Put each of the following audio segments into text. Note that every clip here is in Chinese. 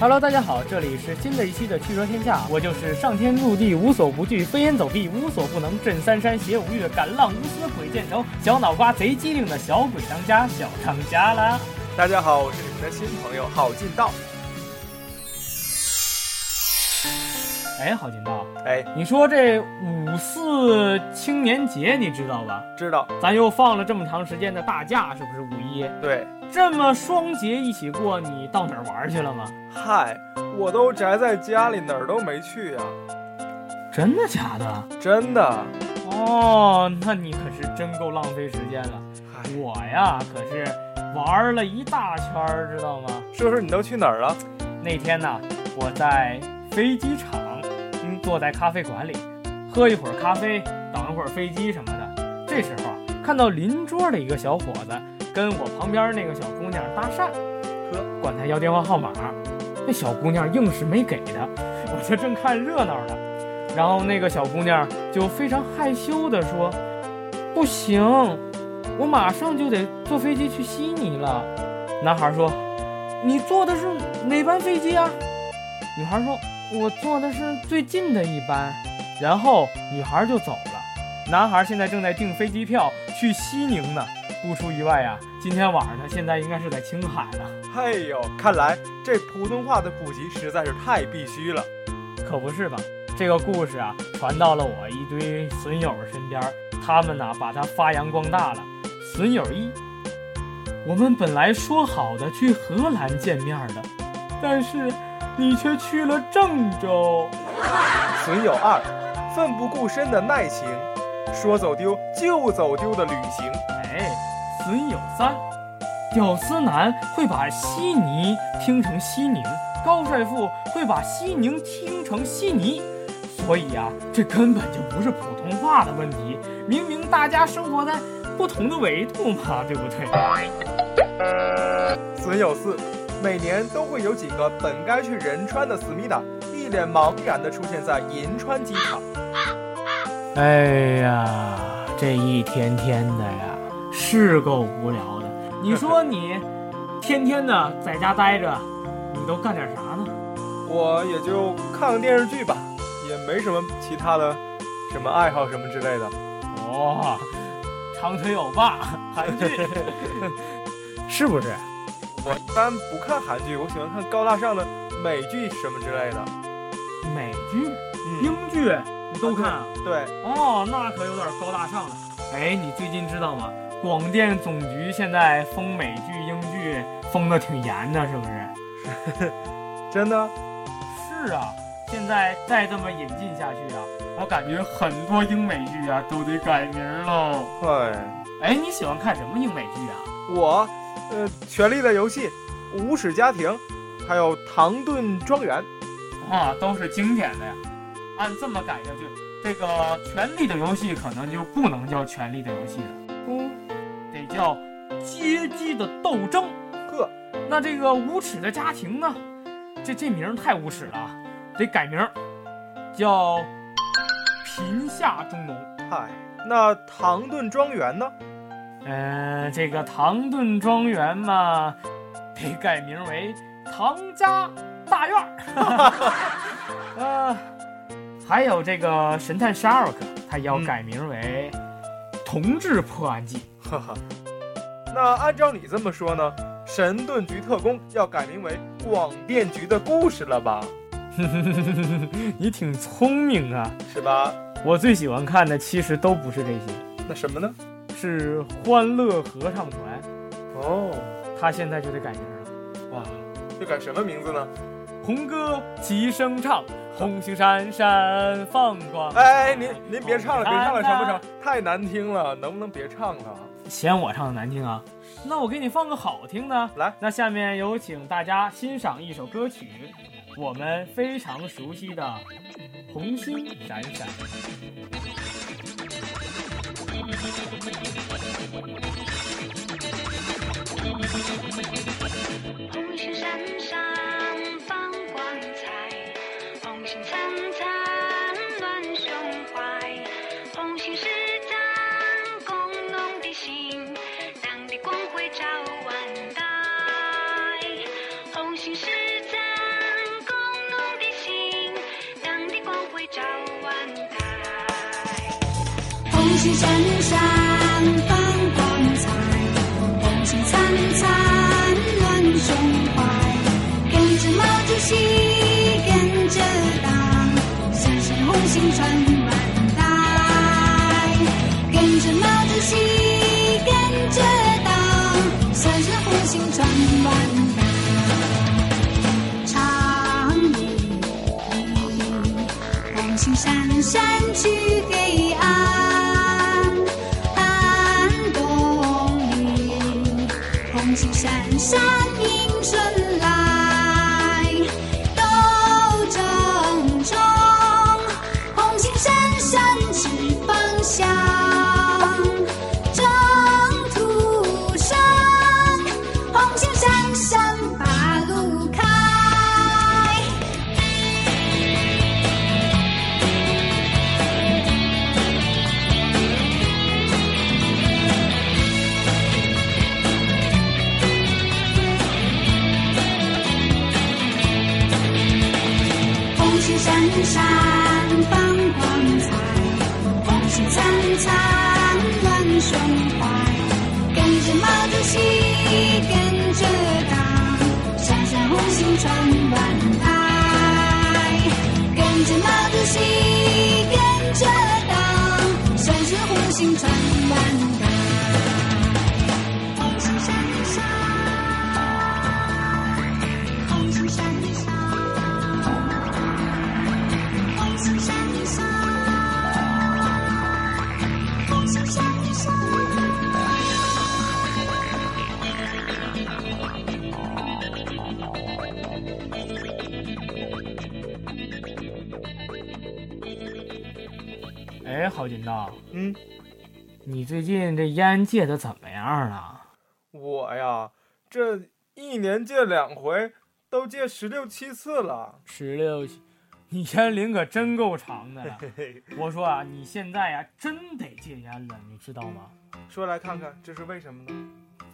Hello，大家好，这里是新的一期的趣说天下，我就是上天入地无所不惧，飞檐走壁无所不能，震三山写五岳，敢浪无私鬼见愁，小脑瓜贼机灵的小鬼当家小当家啦！大家好，我是你们的新朋友郝进道。哎，郝金道，哎，你说这五四青年节你知道吧？知道，咱又放了这么长时间的大假，是不是五一？对，这么双节一起过，你到哪儿玩去了吗？嗨，我都宅在家里，哪儿都没去呀。真的假的？真的。哦，那你可是真够浪费时间了。我呀，可是玩了一大圈儿，知道吗？说说你都去哪儿了？那天呢，我在飞机场。坐在咖啡馆里，喝一会儿咖啡，等一会儿飞机什么的。这时候看到邻桌的一个小伙子跟我旁边那个小姑娘搭讪，呵，管他要电话号码。那小姑娘硬是没给他，我这正看热闹呢。然后那个小姑娘就非常害羞地说：“不行，我马上就得坐飞机去悉尼了。”男孩说：“你坐的是哪班飞机啊？”女孩说。我坐的是最近的一班，然后女孩就走了。男孩现在正在订飞机票去西宁呢。不出意外呀，今天晚上他现在应该是在青海了。嘿呦，看来这普通话的普及实在是太必须了。可不是吧？这个故事啊，传到了我一堆损友身边，他们呢把它发扬光大了。损友一，我们本来说好的去荷兰见面的，但是。你却去了郑州，损友二，奋不顾身的耐情，说走丢就走丢的旅行。哎，损友三，屌丝男会把悉尼听成西宁，高帅富会把西宁听成悉尼，所以呀，这根本就不是普通话的问题，明明大家生活在不同的维度嘛，对不对？损友四。每年都会有几个本该去仁川的思密达，一脸茫然地出现在银川机场。哎呀，这一天天的呀，是够无聊的。你说你天天的在家待着，你都干点啥呢？我也就看看电视剧吧，也没什么其他的什么爱好什么之类的。哦，长腿欧巴，韩剧，是不是？我一般不看韩剧，我喜欢看高大上的美剧什么之类的。美剧、英剧你都看啊？对。哦，那可有点高大上了。哎，你最近知道吗？广电总局现在封美剧、英剧封的挺严的，是不是？真的？是啊，现在再这么引进下去啊，我感觉很多英美剧啊都得改名喽。对。哎，你喜欢看什么英美剧啊？我。呃，《权力的游戏》《无耻家庭》，还有《唐顿庄园》，啊，都是经典的呀。按这么改下去，这个《权力的游戏》可能就不能叫《权力的游戏》了，嗯，得叫《阶级的斗争》。呵，那这个《无耻的家庭》呢？这这名太无耻了，得改名，叫《贫下中农》。嗨，那《唐顿庄园》呢？嗯，这个唐顿庄园嘛，得改名为唐家大院儿。啊，还有这个神探沙尔克，他要改名为同志破案记。哈哈，那按照你这么说呢，神盾局特工要改名为广电局的故事了吧？你挺聪明啊，是吧？我最喜欢看的其实都不是这些，那什么呢？是欢乐合唱团哦，他现在就得改名了，哇，要改什么名字呢？红歌齐声唱，红星闪闪放光。哎，您您别唱了，别唱了，成不成？太难听了，能不能别唱了？嫌我唱的难听啊？那我给你放个好听的，来。那下面有请大家欣赏一首歌曲，我们非常熟悉的《红星闪闪》。红星闪闪红星闪闪放光彩，红星灿灿暖胸怀。跟着毛主席，跟着党，闪闪红星传万代。跟着毛主席，跟着党，闪闪红星传万代。长夜里，红星闪闪去黑暗，红星闪闪迎春来，哎，郝金道，嗯，你最近这烟戒的怎么样了？我呀，这一年戒两回，都戒十六七次了。十六，你烟龄可真够长的了。嘿嘿，我说啊，你现在呀、真得戒烟了，你知道吗？说来看看，这是为什么呢？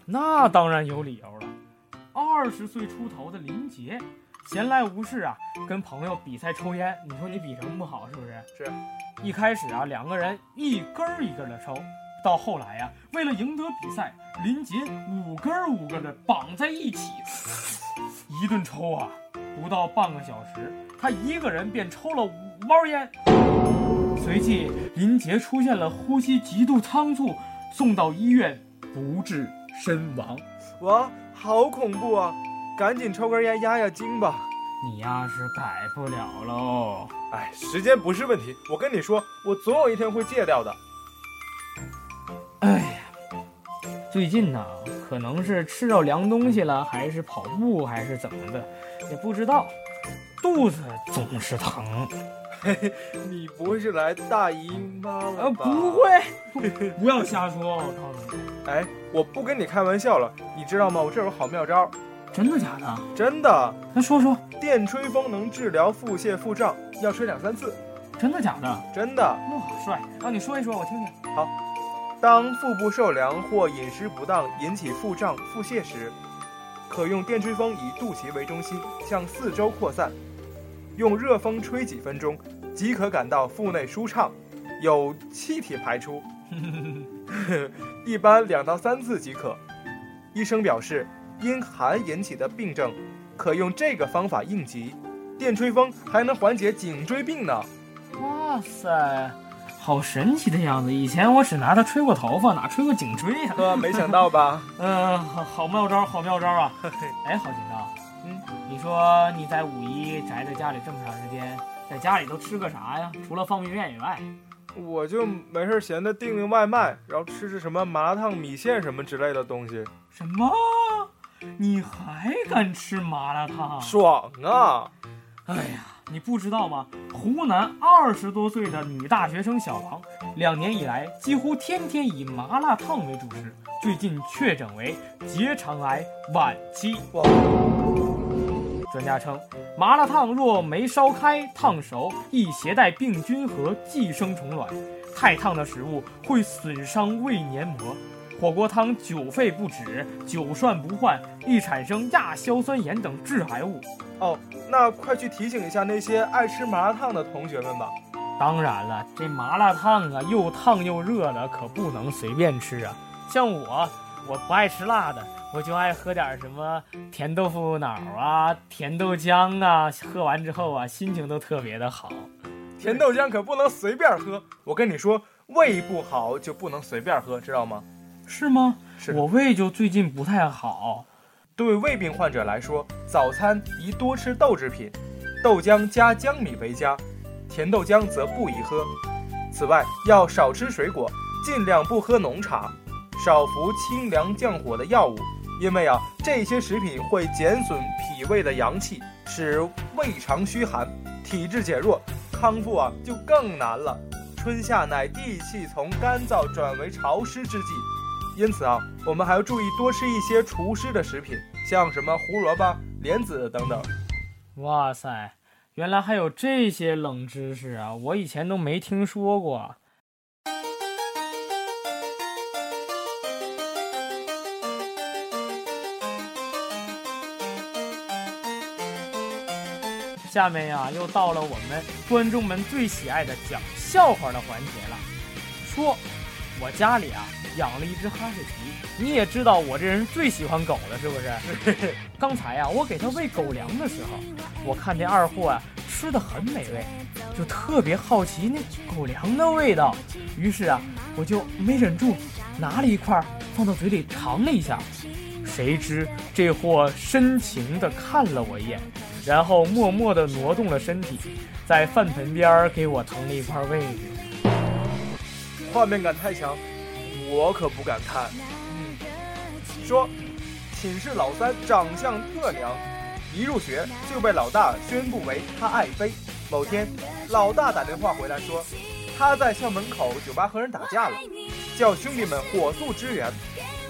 那当然有理由了。二十岁出头的林杰，闲来无事啊，跟朋友比赛抽烟，你说你比什么不好？是不是？是。一开始啊，两个人一根儿一根儿的抽，到后来呀、为了赢得比赛，林杰五根儿五根儿的绑在一起，一顿抽啊，不到半个小时，他一个人便抽了五包烟。随即，林杰出现了呼吸极度仓促，送到医院不治身亡。哇，好恐怖啊！赶紧抽根烟压压惊吧。你呀是改不了喽。哎，时间不是问题，我跟你说，我总有一天会戒掉的。哎呀，最近呢，可能是吃着凉东西了，还是跑步，还是怎么的，也不知道，肚子总是疼。嘿嘿，你不会是来大姨妈了吧？呃，不会，不要瞎说，我告诉你，哎，我不跟你开玩笑了，你知道吗？我这有好妙招，真的假的？真的，那说说，电吹风能治疗腹泻腹胀，要吹两三次，真的假的？真的。哇，帅！那你说一说，我听听。好当腹部受凉或饮食不当引起腹胀、腹泻时，可用电吹风以肚脐为中心向四周扩散，用热风吹几分钟，即可感到腹内舒畅，有气体排出。一般两到三次即可。医生表示，因寒引起的病症，可用这个方法应急。电吹风还能缓解颈椎病呢。哇塞，好神奇的样子！以前我只拿它吹过头发，哪吹过颈椎呀、呵，没想到吧？嗯、好好妙招，好妙招啊！嘿嘿，哎，好紧张，嗯，你说你在五一宅在家里这么长时间，在家里都吃个啥呀？除了方便面以外，我就没事闲的订订外卖，然后吃吃什么麻辣烫、米线什么之类的东西，什么？你还敢吃麻辣烫？爽啊！哎呀，你不知道吗？湖南二十多岁的女大学生小王，两年以来几乎天天以麻辣烫为主食，最近确诊为结肠癌晚期。哇，专家称，麻辣烫若没烧开、烫熟，易携带病菌和寄生虫卵。太烫的食物会损伤胃黏膜。火锅汤久沸不止，久涮不换，易产生亚硝酸盐等致癌物。哦，那快去提醒一下那些爱吃麻辣烫的同学们吧。当然了，这麻辣烫啊，又烫又热的，可不能随便吃啊。像我，我不爱吃辣的，我就爱喝点什么甜豆腐脑啊、甜豆浆啊，喝完之后啊，心情都特别的好。甜豆浆可不能随便喝，我跟你说，胃不好就不能随便喝，知道吗？是吗？是我胃就最近不太好。对胃病患者来说，早餐宜多吃豆制品，豆浆加江米为佳，甜豆浆则不宜喝。此外，要少吃水果，尽量不喝浓茶，少服清凉降火的药物，因为啊，这些食品会减损脾胃的阳气，使胃肠虚寒，体质减弱，康复啊就更难了。春夏乃地气从干燥转为潮湿之际，因此啊，我们还要注意多吃一些除湿的食品，像什么胡萝卜、莲子等等。哇塞，原来还有这些冷知识啊！我以前都没听说过。下面呀，又到了我们观众们最喜爱的讲笑话的环节了。说，我家里啊养了一只哈士奇，你也知道我这人最喜欢狗了，是不是？刚才呀，我给它喂狗粮的时候，我看这二货啊吃的很美味，就特别好奇那狗粮的味道，于是啊，我就没忍住，拿了一块放到嘴里尝了一下。谁知这货深情地看了我一眼，然后默默地挪动了身体，在饭盆边儿给我腾了一块位置。画面感太强，我可不敢看。嗯，说，寝室老三长相特娘，一入学就被老大宣布为他爱妃。某天，老大打电话回来说，他在校门口酒吧和人打架了，叫兄弟们火速支援。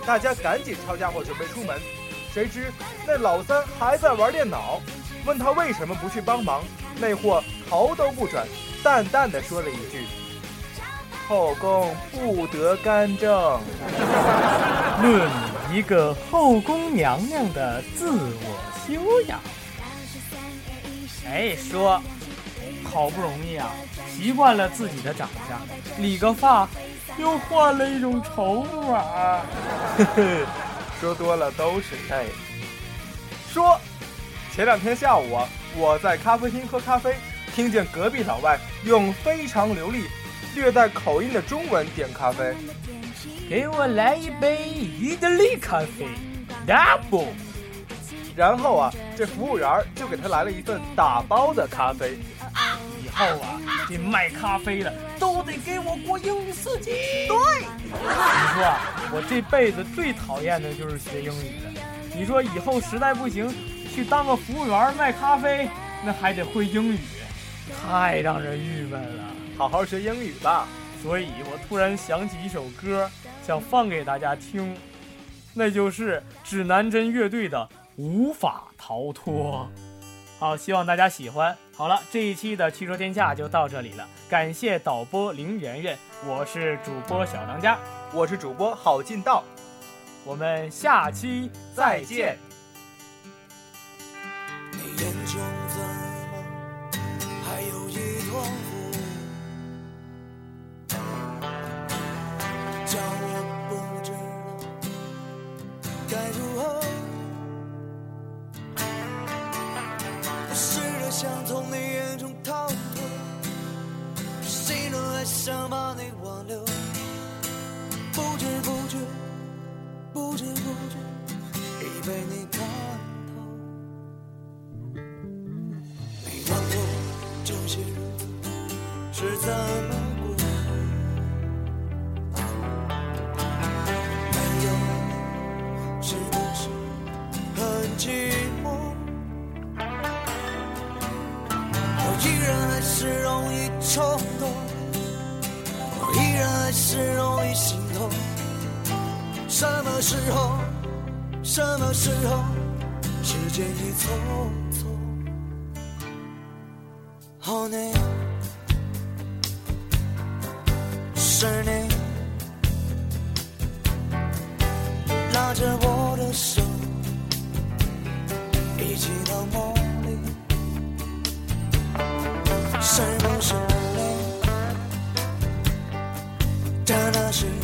大家赶紧抄家伙准备出门，谁知那老三还在玩电脑，问他为什么不去帮忙，那货头都不转，淡淡的说了一句。后宫不得干政。论一个后宫娘娘的自我修养。哎，说，好不容易啊，习惯了自己的长相，理个发，又换了一种丑法。呵呵，说多了都是泪。说，前两天下午啊，我在咖啡厅喝咖啡，听见隔壁老外用非常流利、略带口音的中文点咖啡。给我来一杯意大利咖啡，double。然后啊，这服务员就给他来了一份打包的咖啡。以后啊，这卖咖啡的都得给我过英语四级。对，你说啊，我这辈子最讨厌的就是学英语的。你说以后实在不行，去当个服务员卖咖啡，那还得会英语，太让人郁闷了。好好学英语吧。所以我突然想起一首歌，想放给大家听，那就是指南针乐队的《无法逃脱》。好，希望大家喜欢。好了，这一期的《汽车天下》就到这里了，感谢导播林媛媛，我是主播小当家，我是主播郝进道，我们下期再见。想把你挽留，不知不觉，不知不觉，已被你是容易心痛。什么时候？什么时候？时间已匆匆。哦，你是你拉着我那是